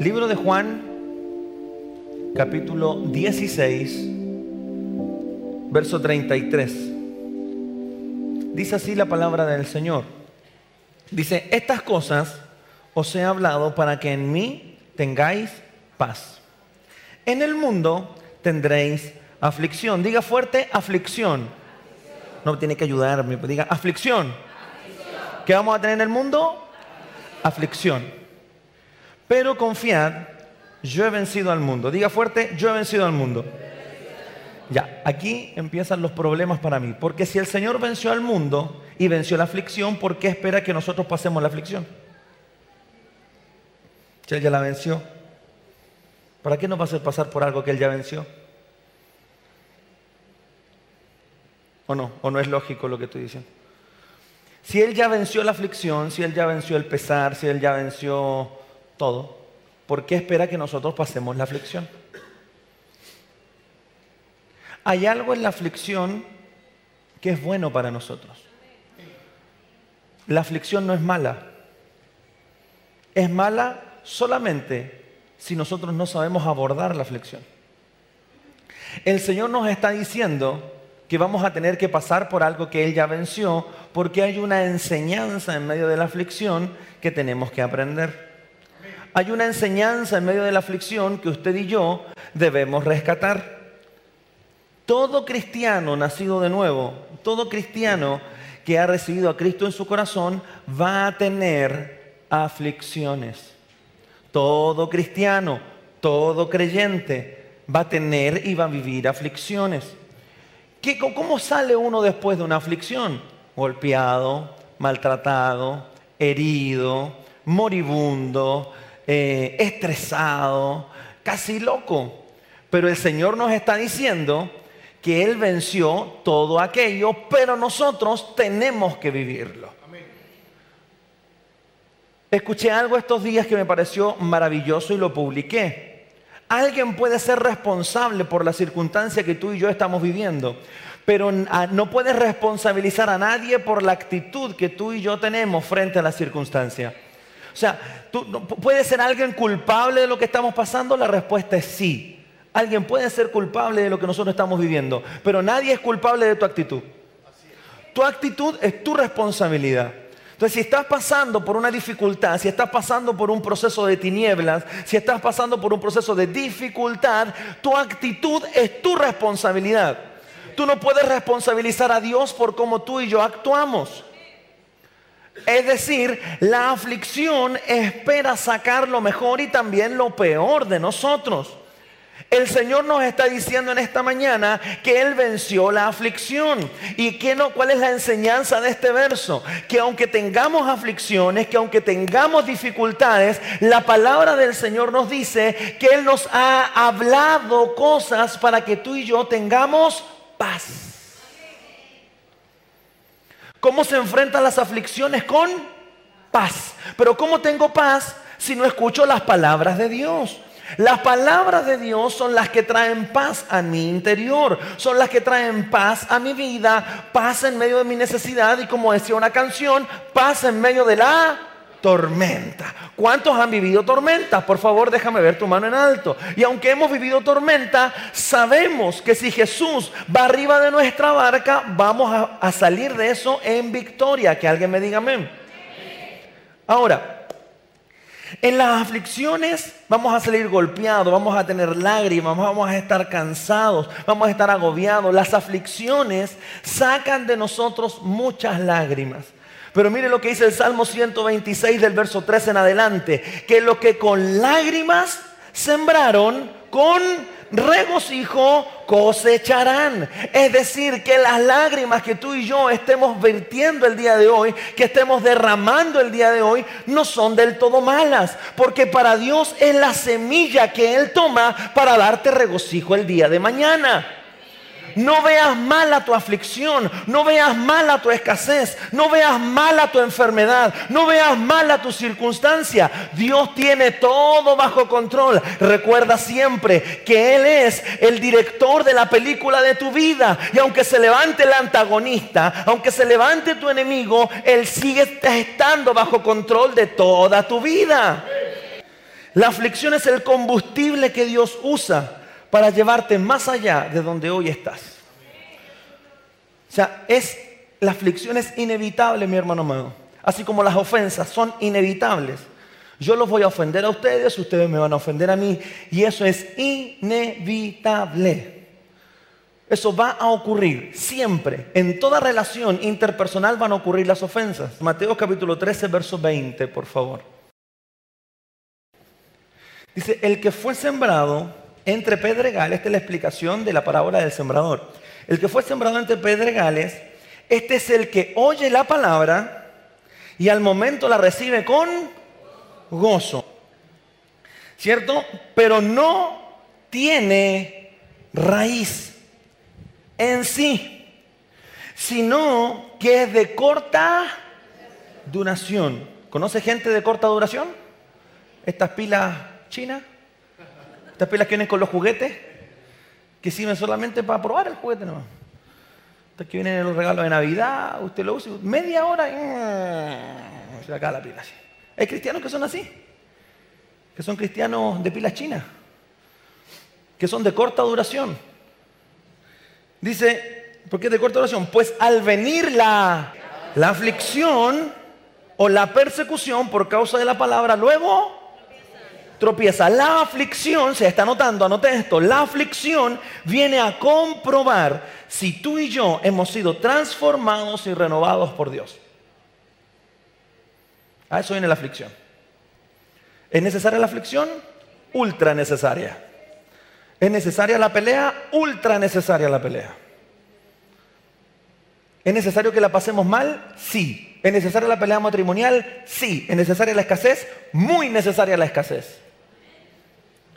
Libro de Juan, capítulo 16, verso 33. Dice así la palabra del Señor. Dice, estas cosas os he hablado para que en mí tengáis paz. En el mundo tendréis aflicción. Diga fuerte, aflicción. No tiene que ayudarme, diga aflicción. ¿Qué vamos a tener en el mundo? Aflicción. Pero confiad, yo he vencido al mundo. Diga fuerte, yo he vencido al mundo. Ya, aquí empiezan los problemas para mí. Porque si el Señor venció al mundo y venció la aflicción, ¿por qué espera que nosotros pasemos la aflicción? Si Él ya la venció, ¿para qué nos va a hacer pasar por algo que Él ya venció? ¿O no? ¿O no es lógico lo que estoy diciendo? Si Él ya venció la aflicción, si Él ya venció el pesar, si Él ya venció todo, ¿por qué espera que nosotros pasemos la aflicción? Hay algo en la aflicción que es bueno para nosotros. La aflicción no es mala. Es mala solamente si nosotros no sabemos abordar la aflicción. El Señor nos está diciendo que vamos a tener que pasar por algo que Él ya venció, porque hay una enseñanza en medio de la aflicción que tenemos que aprender. Hay una enseñanza en medio de la aflicción que usted y yo debemos rescatar. Todo cristiano nacido de nuevo, todo cristiano que ha recibido a Cristo en su corazón va a tener aflicciones. Todo cristiano, todo creyente va a tener y va a vivir aflicciones. ¿Cómo sale uno después de una aflicción? Golpeado, maltratado, herido, moribundo, eh, estresado, casi loco. Pero el Señor nos está diciendo que Él venció todo aquello, pero nosotros tenemos que vivirlo. Escuché algo estos días que me pareció maravilloso y lo publiqué. Alguien puede ser responsable por la circunstancia que tú y yo estamos viviendo, pero ah, no puedes responsabilizar a nadie por la actitud que tú y yo tenemos frente a la circunstancia. O sea, ¿puede ser alguien culpable de lo que estamos pasando? La respuesta es sí. Alguien puede ser culpable de lo que nosotros estamos viviendo, pero nadie es culpable de tu actitud. Tu actitud es tu responsabilidad. Entonces, si estás pasando por una dificultad, si estás pasando por un proceso de tinieblas, si estás pasando por un proceso de dificultad, tu actitud es tu responsabilidad. Tú no puedes responsabilizar a Dios por cómo tú y yo actuamos. Es decir, la aflicción espera sacar lo mejor y también lo peor de nosotros. El Señor nos está diciendo en esta mañana que Él venció la aflicción. ¿Y qué no, cuál es la enseñanza de este verso? Que aunque tengamos aflicciones, que aunque tengamos dificultades, la palabra del Señor nos dice que Él nos ha hablado cosas para que tú y yo tengamos paz. ¿Cómo se enfrentan las aflicciones? Con paz. Pero ¿cómo tengo paz si no escucho las palabras de Dios? Las palabras de Dios son las que traen paz a mi interior, son las que traen paz a mi vida, paz en medio de mi necesidad y como decía una canción, paz en medio de la tormenta. ¿Cuántos han vivido tormentas? Por favor, déjame ver tu mano en alto. Y aunque hemos vivido tormenta, sabemos que si Jesús va arriba de nuestra barca, vamos a, salir de eso en victoria. Que alguien me diga amén. Ahora, en las aflicciones vamos a salir golpeados, vamos a tener lágrimas, vamos a estar cansados, vamos a estar agobiados. Las aflicciones sacan de nosotros muchas lágrimas. Pero mire lo que dice el Salmo 126 del verso 3 en adelante, que lo que con lágrimas sembraron, con regocijo cosecharán. Es decir, que las lágrimas que tú y yo estemos vertiendo el día de hoy, que estemos derramando el día de hoy, no son del todo malas, porque para Dios es la semilla que Él toma para darte regocijo el día de mañana. No veas mal a tu aflicción, no veas mal a tu escasez, no veas mal a tu enfermedad, no veas mal a tu circunstancia. Dios tiene todo bajo control. Recuerda siempre que Él es el director de la película de tu vida. Y aunque se levante el antagonista, aunque se levante tu enemigo, Él sigue estando bajo control de toda tu vida. La aflicción es el combustible que Dios usa para llevarte más allá de donde hoy estás. O sea, es, la aflicción es inevitable, mi hermano amado. Así como las ofensas son inevitables. Yo los voy a ofender a ustedes, ustedes me van a ofender a mí. Y eso es inevitable. Eso va a ocurrir siempre. En toda relación interpersonal van a ocurrir las ofensas. Mateo capítulo 13, verso 20, por favor. Dice, el que fue sembrado entre pedregales, esta es la explicación de la parábola del sembrador. El que fue sembrado entre pedregales, este es el que oye la palabra y al momento la recibe con gozo. ¿Cierto? Pero no tiene raíz en sí, sino que es de corta duración. ¿Conoce gente de corta duración? Estas pilas chinas, estas pilas que vienen con los juguetes, que sirven solamente para probar el juguete nomás. Estas que vienen en los regalos de Navidad, usted lo usa media hora y mm, se acaba la pila así. Hay cristianos que son así, que son cristianos de pilas chinas, que son de corta duración. Dice, ¿por qué de corta oración? Pues al venir la, la aflicción o la persecución por causa de la palabra, luego tropieza. La aflicción, se está notando, anote esto, la aflicción viene a comprobar si tú y yo hemos sido transformados y renovados por Dios. A eso viene la aflicción. ¿Es necesaria la aflicción? Ultra necesaria. ¿Es necesaria la pelea? Ultra necesaria la pelea. ¿Es necesario que la pasemos mal? Sí. ¿Es necesaria la pelea matrimonial? Sí. ¿Es necesaria la escasez? Muy necesaria la escasez.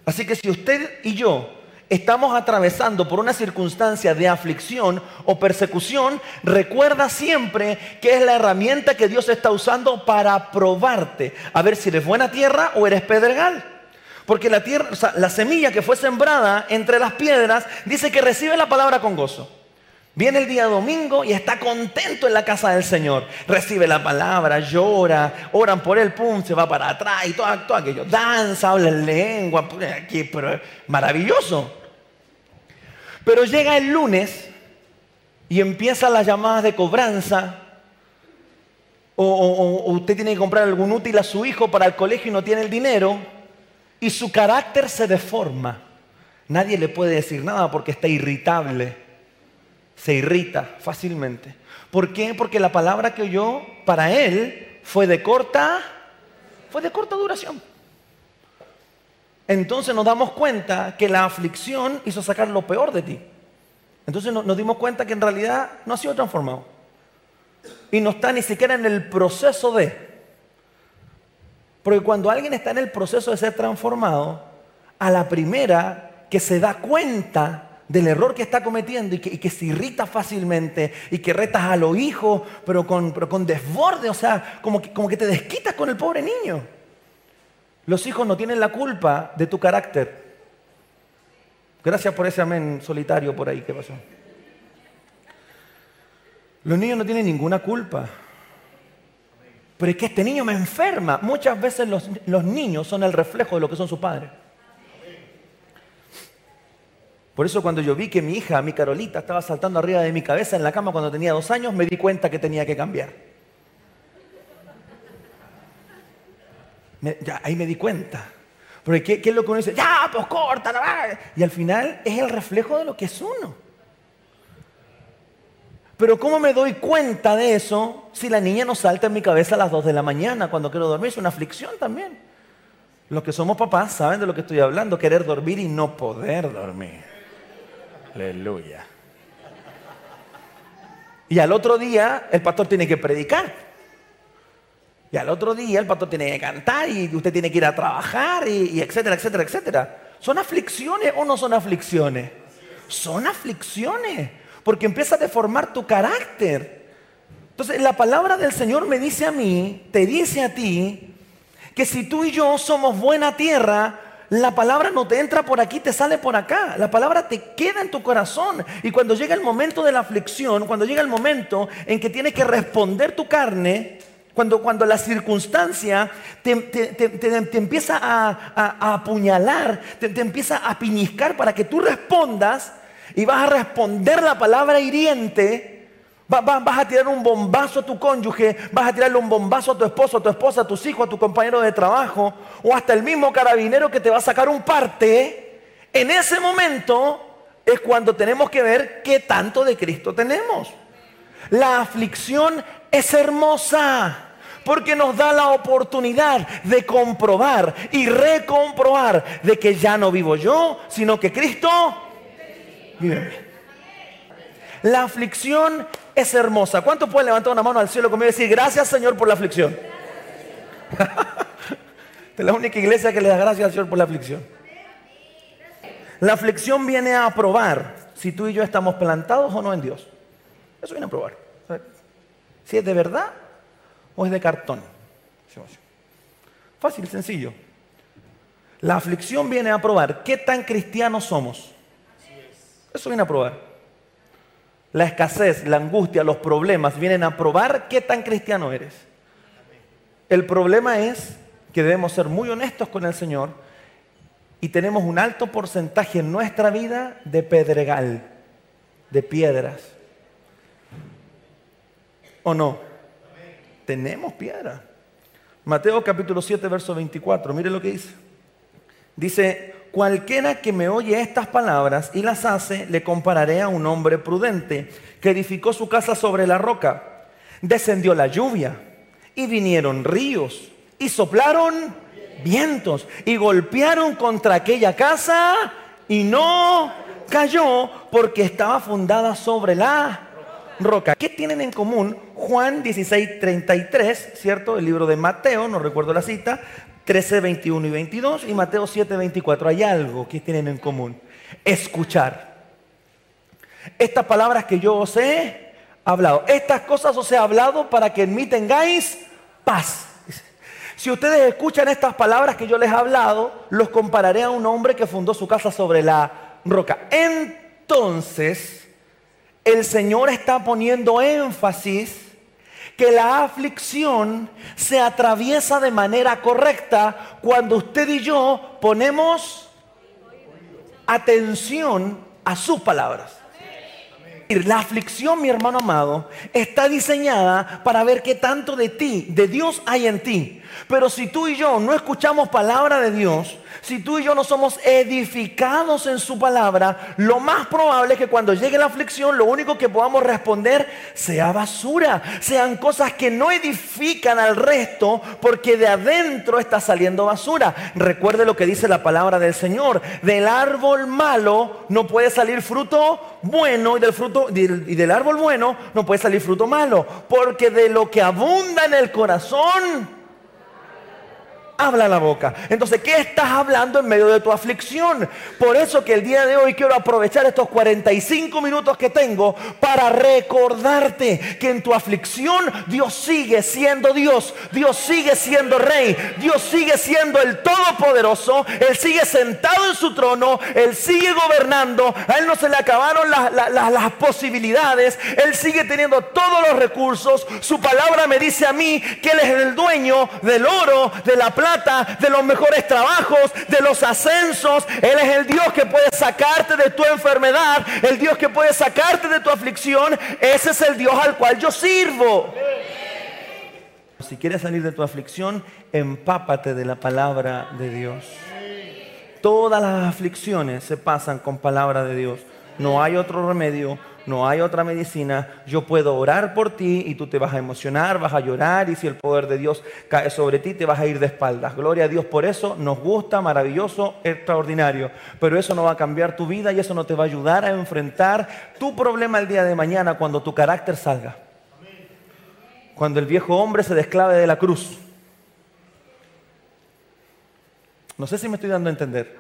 Así que si usted y yo estamos atravesando por una circunstancia de aflicción o persecución, recuerda siempre que es la herramienta que Dios está usando para probarte, a ver si eres buena tierra o eres pedregal. Porque la tierra, la semilla que fue sembrada entre las piedras, dice que recibe la palabra con gozo. Viene el día domingo y está contento en la casa del Señor. Recibe la palabra, llora, oran por él, pum, se va para atrás y todo, aquello. Danza, habla en lengua, aquí, pero maravilloso. Pero llega el lunes y empieza las llamadas de cobranza. o usted tiene que comprar algún útil a su hijo para el colegio y no tiene el dinero y su carácter se deforma. Nadie le puede decir nada porque está irritable. Se irrita fácilmente. ¿Por qué? Porque la palabra que oyó para él fue de corta, fue de corta duración. Entonces nos damos cuenta que la aflicción hizo sacar lo peor de ti. Entonces nos dimos cuenta que en realidad no ha sido transformado. Y no está ni siquiera en el proceso de. Porque cuando alguien está en el proceso de ser transformado, a la primera que se da cuenta del error que está cometiendo y que, se irrita fácilmente y que retas a los hijos, pero con, desborde, o sea, como que, te desquitas con el pobre niño. Los hijos no tienen la culpa de tu carácter. Gracias por ese amén solitario por ahí que pasó. Los niños no tienen ninguna culpa. Pero es que este niño me enferma. Muchas veces los, niños son el reflejo de lo que son sus padres. Por eso cuando yo vi que mi hija, mi Carolita, estaba saltando arriba de mi cabeza en la cama cuando tenía dos años, me di cuenta que tenía que cambiar. ahí me di cuenta. Porque ¿qué, es lo que uno dice? Ya, pues corta, Y al final es el reflejo de lo que es uno. Pero ¿cómo me doy cuenta de eso si la niña no salta en mi cabeza a las 2 de la mañana cuando quiero dormir? Es una aflicción también. Los que somos papás saben de lo que estoy hablando, querer dormir y no poder dormir. Aleluya. Y al otro día el pastor tiene que predicar. Y al otro día el pastor tiene que cantar y usted tiene que ir a trabajar y, etcétera, etcétera, etcétera. ¿Son aflicciones o no son aflicciones? Son aflicciones porque empieza a deformar tu carácter. Entonces la palabra del Señor me dice a mí, te dice a ti, que si tú y yo somos buena tierra, la palabra no te entra por aquí, te sale por acá. La palabra te queda en tu corazón. Y cuando llega el momento de la aflicción, cuando llega el momento en que tiene que responder tu carne, Cuando, cuando la circunstancia te, empieza a, apuñalar, te, empieza a piñiscar para que tú respondas y vas a responder la palabra hiriente, vas a tirar un bombazo a tu cónyuge, vas a tirarle un bombazo a tu esposo, a tu esposa, a tus hijos, a tu compañero de trabajo, o hasta el mismo carabinero que te va a sacar un parte, en ese momento es cuando tenemos que ver qué tanto de Cristo tenemos. La aflicción es hermosa porque nos da la oportunidad de comprobar y recomprobar de que ya no vivo yo, sino que Cristo vive La aflicción es hermosa. ¿Cuánto pueden levantar una mano al cielo conmigo y decir gracias Señor por la aflicción? es la única iglesia que le da gracias al Señor por la aflicción. La aflicción viene a probar si tú y yo estamos plantados o no en Dios. Eso viene a probar. Si es de verdad o es de cartón. Fácil, sencillo. La aflicción viene a probar qué tan cristianos somos. Eso viene a probar. La escasez, la angustia, los problemas vienen a probar qué tan cristiano eres. El problema es que debemos ser muy honestos con el Señor y tenemos un alto porcentaje en nuestra vida de pedregal, de piedras. ¿O no? Tenemos piedra. Mateo capítulo 7, verso 24. Mire lo que dice. Dice, cualquiera que me oye estas palabras y las hace, le compararé a un hombre prudente que edificó su casa sobre la roca. Descendió la lluvia y vinieron ríos y soplaron vientos y golpearon contra aquella casa y no cayó porque estaba fundada sobre la roca. ¿Qué tienen en común Juan 16, 33, ¿cierto? El libro de Mateo, no recuerdo la cita, 13, 21 y 22 y Mateo 7, 24. Hay algo que tienen en común. Escuchar. Estas palabras que yo os he hablado, estas cosas os he hablado para que en mí tengáis paz. Si ustedes escuchan estas palabras que yo les he hablado, los compararé a un hombre que fundó su casa sobre la roca. Entonces, el Señor está poniendo énfasis que la aflicción se atraviesa de manera correcta cuando usted y yo ponemos atención a sus palabras. La aflicción, mi hermano amado, está diseñada para ver qué tanto de ti, de Dios hay en ti. Pero si tú y yo no escuchamos palabra de Dios, si tú y yo no somos edificados en su palabra, lo más probable es que cuando llegue la aflicción, lo único que podamos responder sea basura, sean cosas que no edifican al resto, porque de adentro está saliendo basura. Recuerde lo que dice la palabra del Señor, del árbol malo no puede salir fruto bueno y del fruto y del árbol bueno no puede salir fruto malo, porque de lo que abunda en el corazón habla la boca. Entonces, ¿qué estás hablando en medio de tu aflicción? Por eso que el día de hoy quiero aprovechar estos 45 minutos que tengo para recordarte que en tu aflicción Dios sigue siendo Dios, Dios sigue siendo Rey, Dios sigue siendo el Todopoderoso, Él sigue sentado en su trono, Él sigue gobernando, a Él no se le acabaron las posibilidades, Él sigue teniendo todos los recursos, su palabra me dice a mí que Él es el dueño del oro, de la plata, de los mejores trabajos, de los ascensos. Él es el Dios que puede sacarte de tu enfermedad, el Dios que puede sacarte de tu aflicción. Ese es el Dios al cual yo sirvo. Si quieres salir de tu aflicción, empápate de la palabra de Dios. Todas las aflicciones se pasan con palabra de Dios. No hay otro remedio no hay otra medicina, yo puedo orar por ti y tú te vas a emocionar, vas a llorar y si el poder de Dios cae sobre ti te vas a ir de espaldas. Gloria a Dios por eso, nos gusta, maravilloso, extraordinario, pero eso no va a cambiar tu vida y eso no te va a ayudar a enfrentar tu problema el día de mañana cuando tu carácter salga. Cuando el viejo hombre se desclave de la cruz. No sé si me estoy dando a entender.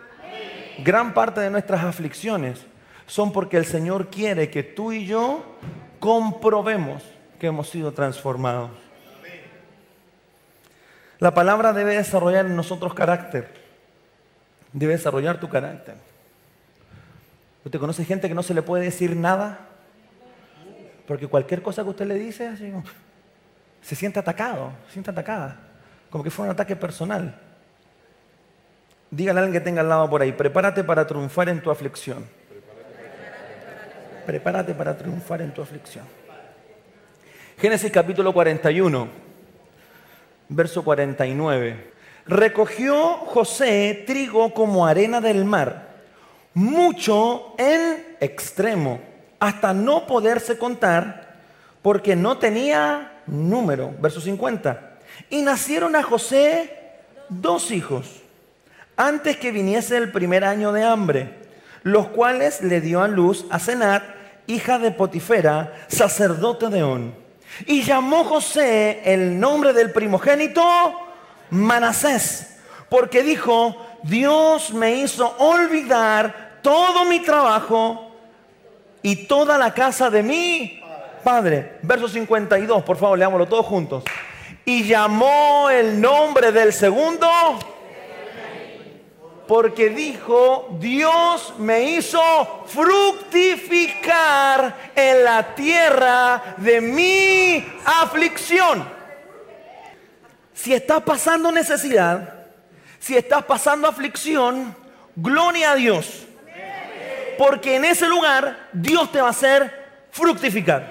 Gran parte de nuestras aflicciones son porque el Señor quiere que tú y yo comprobemos que hemos sido transformados. La palabra debe desarrollar en nosotros carácter. Debe desarrollar tu carácter. ¿Usted conoce gente que no se le puede decir nada? Porque cualquier cosa que usted le dice, así, se siente atacado, se siente atacada, como que fue un ataque personal. Dígale a alguien que tenga al lado por ahí, prepárate para triunfar en tu aflicción. Prepárate para triunfar en tu aflicción. Génesis capítulo 41, verso 49. Recogió José trigo como arena del mar, mucho en extremo, hasta no poderse contar, porque no tenía número. Verso 50. Y nacieron a José dos hijos, antes que viniese el primer año de hambre, los cuales le dio a luz a Senat, hija de Potifera, sacerdote de On. Y llamó José el nombre del primogénito Manasés, porque dijo, Dios me hizo olvidar todo mi trabajo y toda la casa de mi padre. Verso 52, por favor, leámoslo todos juntos. Y llamó el nombre del segundo porque dijo, Dios me hizo fructificar en la tierra de mi aflicción. Si estás pasando necesidad, si estás pasando aflicción, gloria a Dios. Porque en ese lugar Dios te va a hacer fructificar.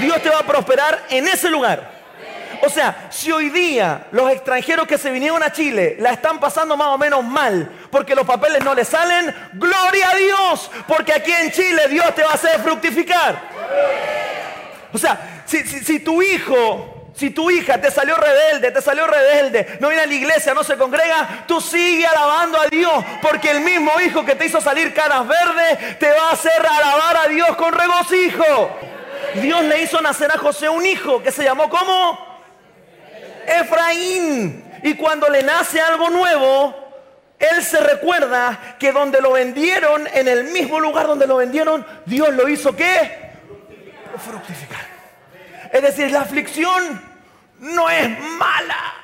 Dios te va a prosperar en ese lugar. O sea, si hoy día los extranjeros que se vinieron a Chile la están pasando más o menos mal porque los papeles no les salen, gloria a Dios, porque aquí en Chile Dios te va a hacer fructificar. O sea, si, si tu hijo si tu hija te salió rebelde, te salió rebelde, no viene a la iglesia, no se congrega, tú sigue alabando a Dios, porque el mismo hijo que te hizo salir caras verdes te va a hacer alabar a Dios con regocijo. Dios le hizo nacer a José un hijo que se llamó ¿cómo? Efraín. Y cuando le nace algo nuevo, él se recuerda que donde lo vendieron, en el mismo lugar donde lo vendieron, Dios lo hizo qué? Fructificar. Es decir, la aflicción no es mala.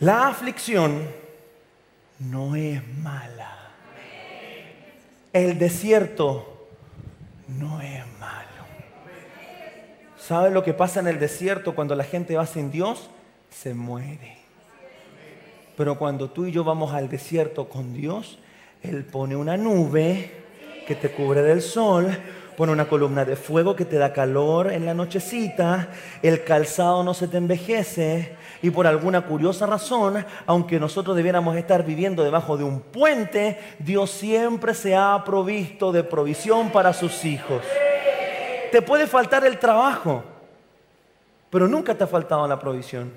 La aflicción no es mala. El desierto no es ¿Sabe lo que pasa en el desierto cuando la gente va sin Dios? Se muere. Pero cuando tú y yo vamos al desierto con Dios, Él pone una nube que te cubre del sol, pone una columna de fuego que te da calor en la nochecita, el calzado no se te envejece y por alguna curiosa razón, aunque nosotros debiéramos estar viviendo debajo de un puente, Dios siempre se ha provisto de provisión para sus hijos te puede faltar el trabajo, pero nunca te ha faltado la provisión.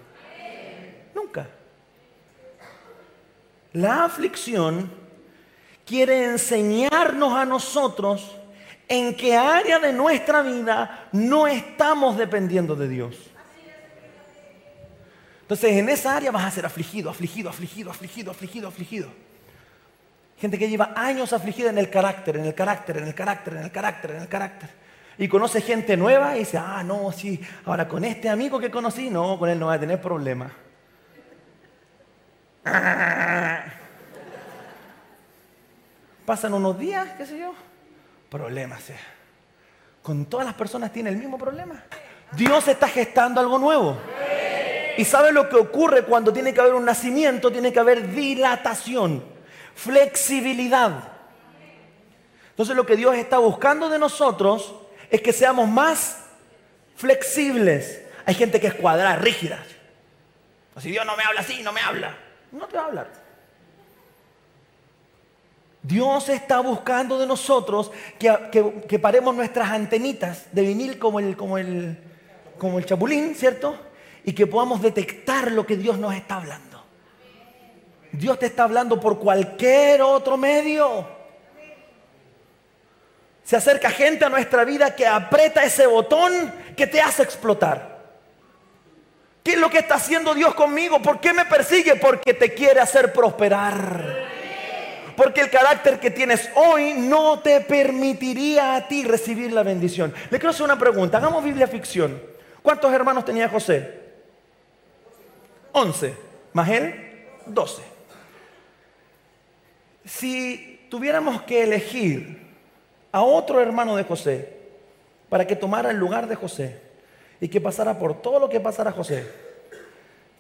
Nunca. La aflicción quiere enseñarnos a nosotros en qué área de nuestra vida no estamos dependiendo de Dios. Entonces en esa área vas a ser afligido, afligido, afligido, afligido, afligido, afligido. Gente que lleva años afligida en el carácter, en el carácter, en el carácter, en el carácter, en el carácter y conoce gente nueva y dice, ah, no, sí, ahora con este amigo que conocí, no, con él no va a tener problemas. Pasan unos días, qué sé yo, problemas. Con todas las personas tiene el mismo problema. Dios está gestando algo nuevo. Y sabe lo que ocurre cuando tiene que haber un nacimiento, tiene que haber dilatación, flexibilidad. Entonces lo que Dios está buscando de nosotros es que seamos más flexibles. Hay gente que es cuadrada, rígida. Si Dios no me habla así, no me habla. No te va a hablar. Dios está buscando de nosotros que, paremos nuestras antenitas de vinil como el, como, el, como el chapulín, ¿cierto? Y que podamos detectar lo que Dios nos está hablando. Dios te está hablando por cualquier otro medio. Se acerca gente a nuestra vida que aprieta ese botón que te hace explotar. ¿Qué es lo que está haciendo Dios conmigo? ¿Por qué me persigue? Porque te quiere hacer prosperar. Porque el carácter que tienes hoy no te permitiría a ti recibir la bendición. Le quiero hacer una pregunta. Hagamos Biblia ficción. ¿Cuántos hermanos tenía José? Once. ¿Más él? Doce. Si tuviéramos que elegir a otro hermano de José para que tomara el lugar de José y que pasara por todo lo que pasara José.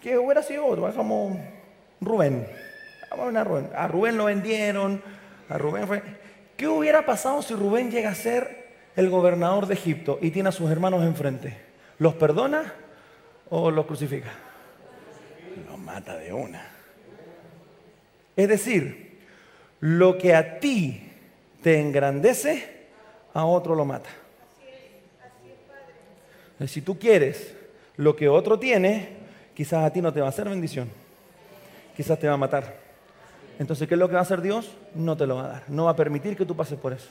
Que hubiera sido otro, como Rubén. A Rubén. A Rubén lo vendieron, a Rubén fue... ¿Qué hubiera pasado si Rubén llega a ser el gobernador de Egipto y tiene a sus hermanos enfrente? ¿Los perdona o los crucifica? Los mata de una. Es decir, lo que a ti te engrandece, a otro lo mata. Si tú quieres lo que otro tiene, quizás a ti no te va a hacer bendición. Quizás te va a matar. Entonces, ¿qué es lo que va a hacer Dios? No te lo va a dar. No va a permitir que tú pases por eso.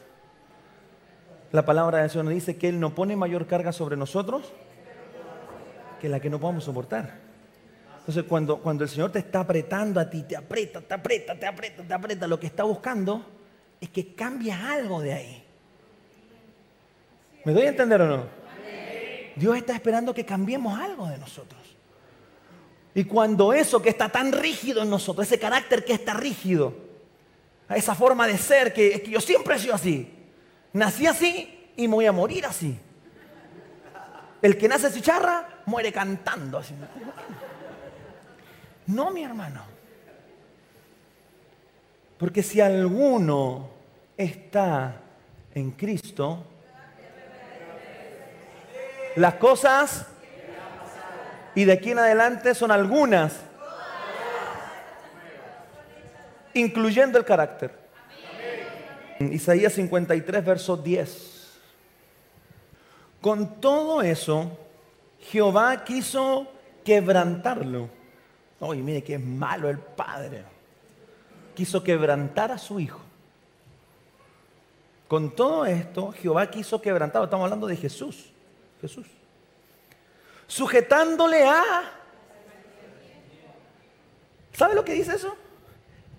La palabra de Dios nos dice que Él no pone mayor carga sobre nosotros que la que no podamos soportar. Entonces, cuando, cuando el Señor te está apretando a ti, te aprieta, te aprieta, te aprieta, te aprieta, lo que está buscando es que cambies algo de ahí. ¿Me doy a entender o no? Dios está esperando que cambiemos algo de nosotros. Y cuando eso que está tan rígido en nosotros, ese carácter que está rígido, esa forma de ser que, es que yo siempre he sido así, nací así y me voy a morir así. El que nace chicharra muere cantando así. No, mi hermano. Porque si alguno está en Cristo, las cosas y de aquí en adelante son algunas, incluyendo el carácter. Isaías 53, verso 10. Con todo eso, Jehová quiso quebrantarlo. Oye, mire que es malo el padre. Quiso quebrantar a su hijo. Con todo esto, Jehová quiso quebrantarlo. Estamos hablando de Jesús. Jesús. Sujetándole a... ¿Sabe lo que dice eso?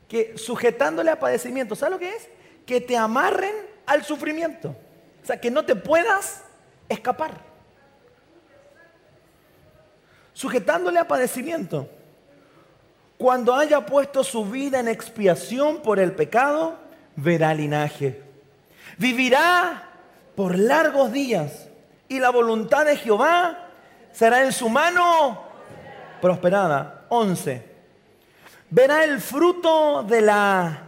Que sujetándole a padecimiento, ¿sabe lo que es? Que te amarren al sufrimiento. O sea, que no te puedas escapar. Sujetándole a padecimiento. Cuando haya puesto su vida en expiación por el pecado, verá linaje. Vivirá por largos días y la voluntad de Jehová será en su mano prosperada. 11. Verá el fruto de la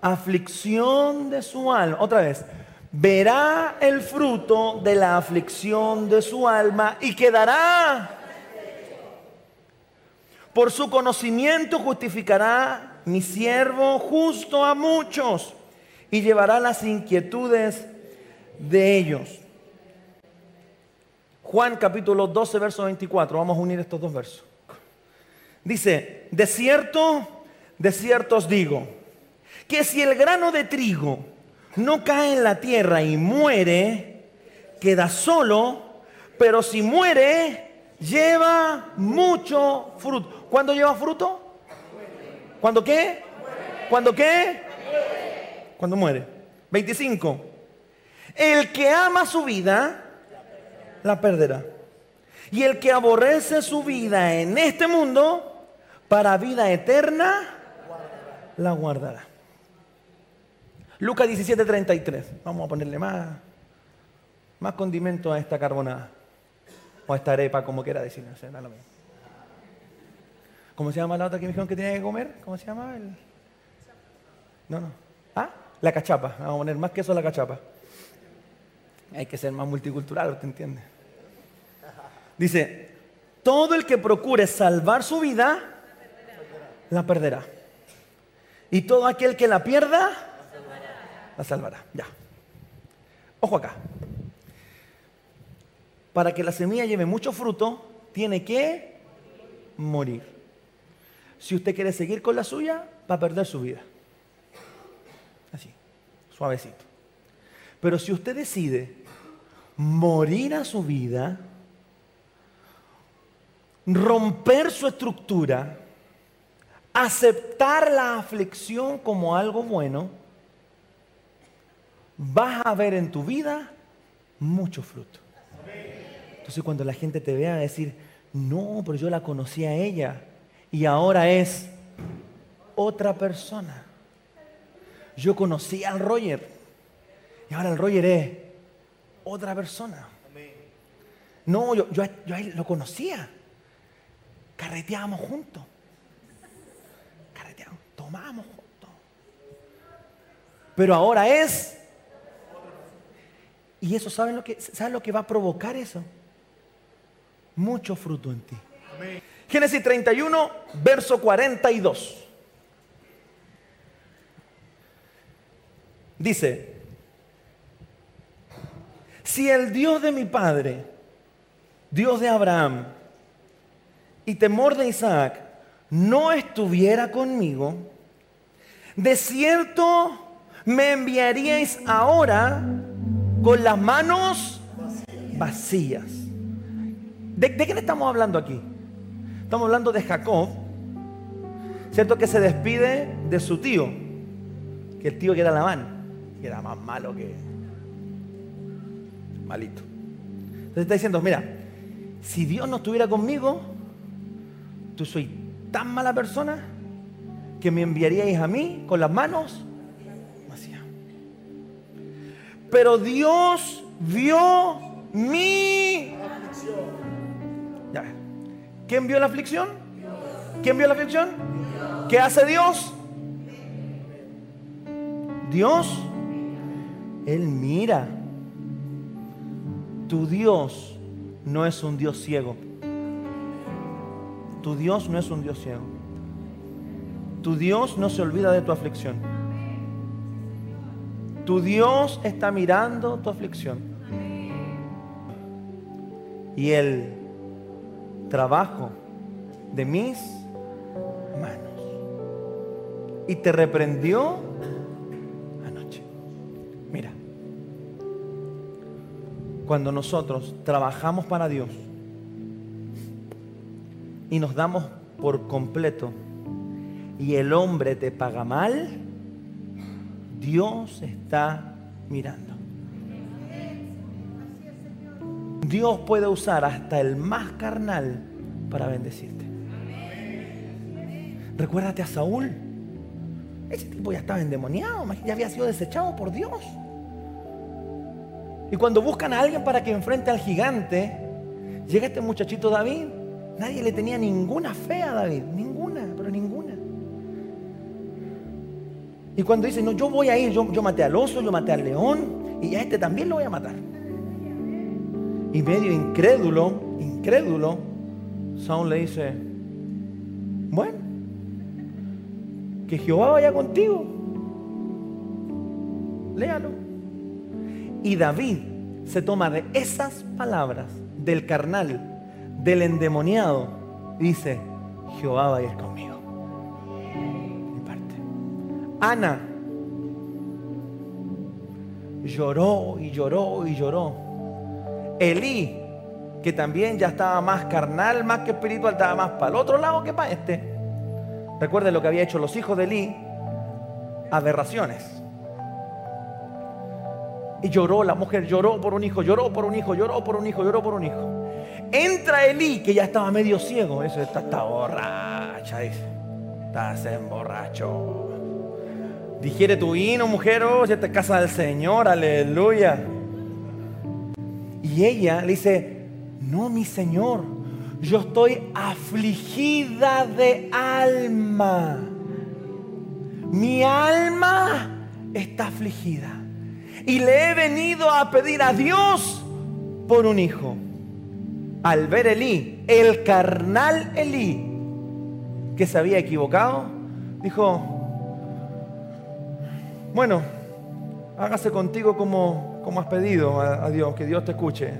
aflicción de su alma. Otra vez. Verá el fruto de la aflicción de su alma y quedará. Por su conocimiento justificará mi siervo justo a muchos y llevará las inquietudes de ellos. Juan capítulo 12, verso 24. Vamos a unir estos dos versos. Dice, de cierto, de cierto os digo, que si el grano de trigo no cae en la tierra y muere, queda solo, pero si muere, lleva mucho fruto. ¿Cuándo lleva fruto? ¿Cuándo qué? ¿Cuándo qué? Cuando muere. 25. El que ama su vida, la perderá. Y el que aborrece su vida en este mundo, para vida eterna, la guardará. Lucas 17:33. Vamos a ponerle más, más condimento a esta carbonada. O a esta arepa, como quiera decir. ¿Cómo se llama la otra que me dijeron que tenía que comer? ¿Cómo se llama? El... No, no. ¿Ah? La cachapa. Vamos a poner más queso a la cachapa. Hay que ser más multicultural, ¿te entiendes? Dice, todo el que procure salvar su vida, la perderá. Y todo aquel que la pierda, la salvará. Ya. Ojo acá. Para que la semilla lleve mucho fruto, tiene que morir. Si usted quiere seguir con la suya, va a perder su vida. Así, suavecito. Pero si usted decide morir a su vida, romper su estructura, aceptar la aflicción como algo bueno, vas a ver en tu vida mucho fruto. Entonces cuando la gente te vea decir, no, pero yo la conocí a ella y ahora es otra persona. Yo conocí al Roger y ahora el Roger es otra persona. No, yo, yo, yo a él lo conocía. Carreteábamos juntos. Carreteábamos, tomábamos juntos. Pero ahora es. Y eso, ¿saben lo que, ¿saben lo que va a provocar eso? Mucho fruto en ti. Génesis 31, verso 42. Dice, si el Dios de mi padre, Dios de Abraham y temor de Isaac, no estuviera conmigo, de cierto me enviaríais ahora con las manos vacías. ¿De, ¿De, quién estamos hablando aquí? Estamos hablando de Jacob, ¿cierto? Que se despide de su tío, que el tío que era Labán que era más malo que malito. Entonces está diciendo, mira, si Dios no estuviera conmigo, tú soy tan mala persona que me enviaríais a mí con las manos vacías. Pero Dios vio mi. Ya. ¿Quién vio la aflicción? ¿Quién vio la aflicción? ¿Qué hace Dios? Dios él mira. Tu Dios no es un Dios ciego. Tu Dios no es un Dios ciego. Tu Dios no se olvida de tu aflicción. Tu Dios está mirando tu aflicción. Y el trabajo de mis manos. Y te reprendió Mira, cuando nosotros trabajamos para Dios y nos damos por completo y el hombre te paga mal, Dios está mirando. Dios puede usar hasta el más carnal para bendecirte. Recuérdate a Saúl. Ese tipo ya estaba endemoniado, ya había sido desechado por Dios. Y cuando buscan a alguien para que enfrente al gigante, llega este muchachito David. Nadie le tenía ninguna fe a David, ninguna, pero ninguna. Y cuando dice, no, yo voy a ir, yo, yo maté al oso, yo maté al león, y a este también lo voy a matar. Y medio incrédulo, incrédulo, Saúl le dice, bueno, que Jehová vaya contigo. Léalo. Y David se toma de esas palabras del carnal, del endemoniado, y dice, Jehová va a ir conmigo. Mi parte. Ana lloró y lloró y lloró. Elí, que también ya estaba más carnal, más que espiritual, estaba más para el otro lado que para este. Recuerden lo que había hecho los hijos de Elí, aberraciones. Y lloró, la mujer lloró por un hijo, lloró por un hijo, lloró por un hijo, lloró por un hijo. Entra Elí, que ya estaba medio ciego. Eso está, está borracha, dice. Estás emborracho. Digiere tu vino, mujer, oh, si te casa del Señor, aleluya. Y ella le dice, no, mi Señor, yo estoy afligida de alma. Mi alma está afligida y le he venido a pedir a Dios por un hijo. Al ver Elí, el carnal Elí, que se había equivocado, dijo, bueno, hágase contigo como, como has pedido a, Dios, que Dios te escuche.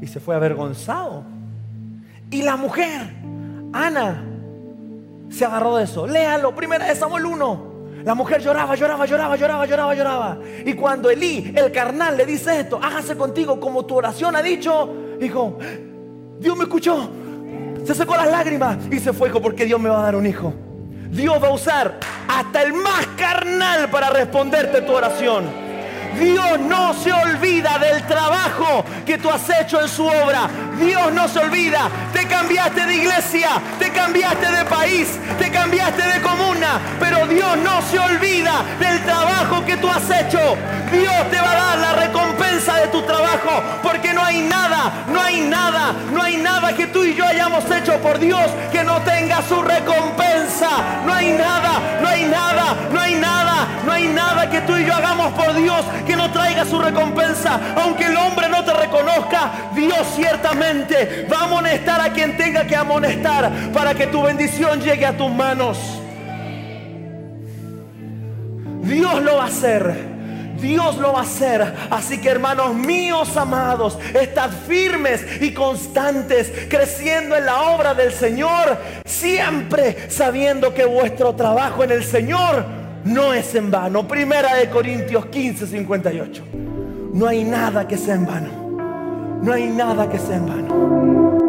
Y se fue avergonzado. Y la mujer, Ana, se agarró de eso. Léalo, primera de Samuel 1. La mujer lloraba, lloraba, lloraba, lloraba, lloraba, lloraba. Y cuando Elí, el carnal, le dice esto, hágase contigo como tu oración ha dicho, dijo, Dios me escuchó. Se secó las lágrimas y se fue porque Dios me va a dar un hijo. Dios va a usar hasta el más carnal para responderte tu oración. Dios no se olvida del trabajo que tú has hecho en su obra. Dios no se olvida. Te cambiaste de iglesia, te cambiaste de país, te cambiaste de comuna, pero Dios no se olvida del trabajo que tú has hecho. Dios te va a dar la recompensa de tu trabajo. porque no hay nada, no hay nada, no hay nada que tú y yo hayamos hecho por Dios que no tenga su recompensa. No hay nada, no hay nada, no hay no hay nada que tú y yo hagamos por Dios que no traiga su recompensa. Aunque el hombre no te reconozca, Dios ciertamente va a amonestar a quien tenga que amonestar para que tu bendición llegue a tus manos. Dios lo va a hacer. Dios lo va a hacer. Así que hermanos míos amados, estad firmes y constantes, creciendo en la obra del Señor, siempre sabiendo que vuestro trabajo en el Señor no es en vano. Primera de Corintios 15, 58. No hay nada que sea en vano. No hay nada que sea en vano.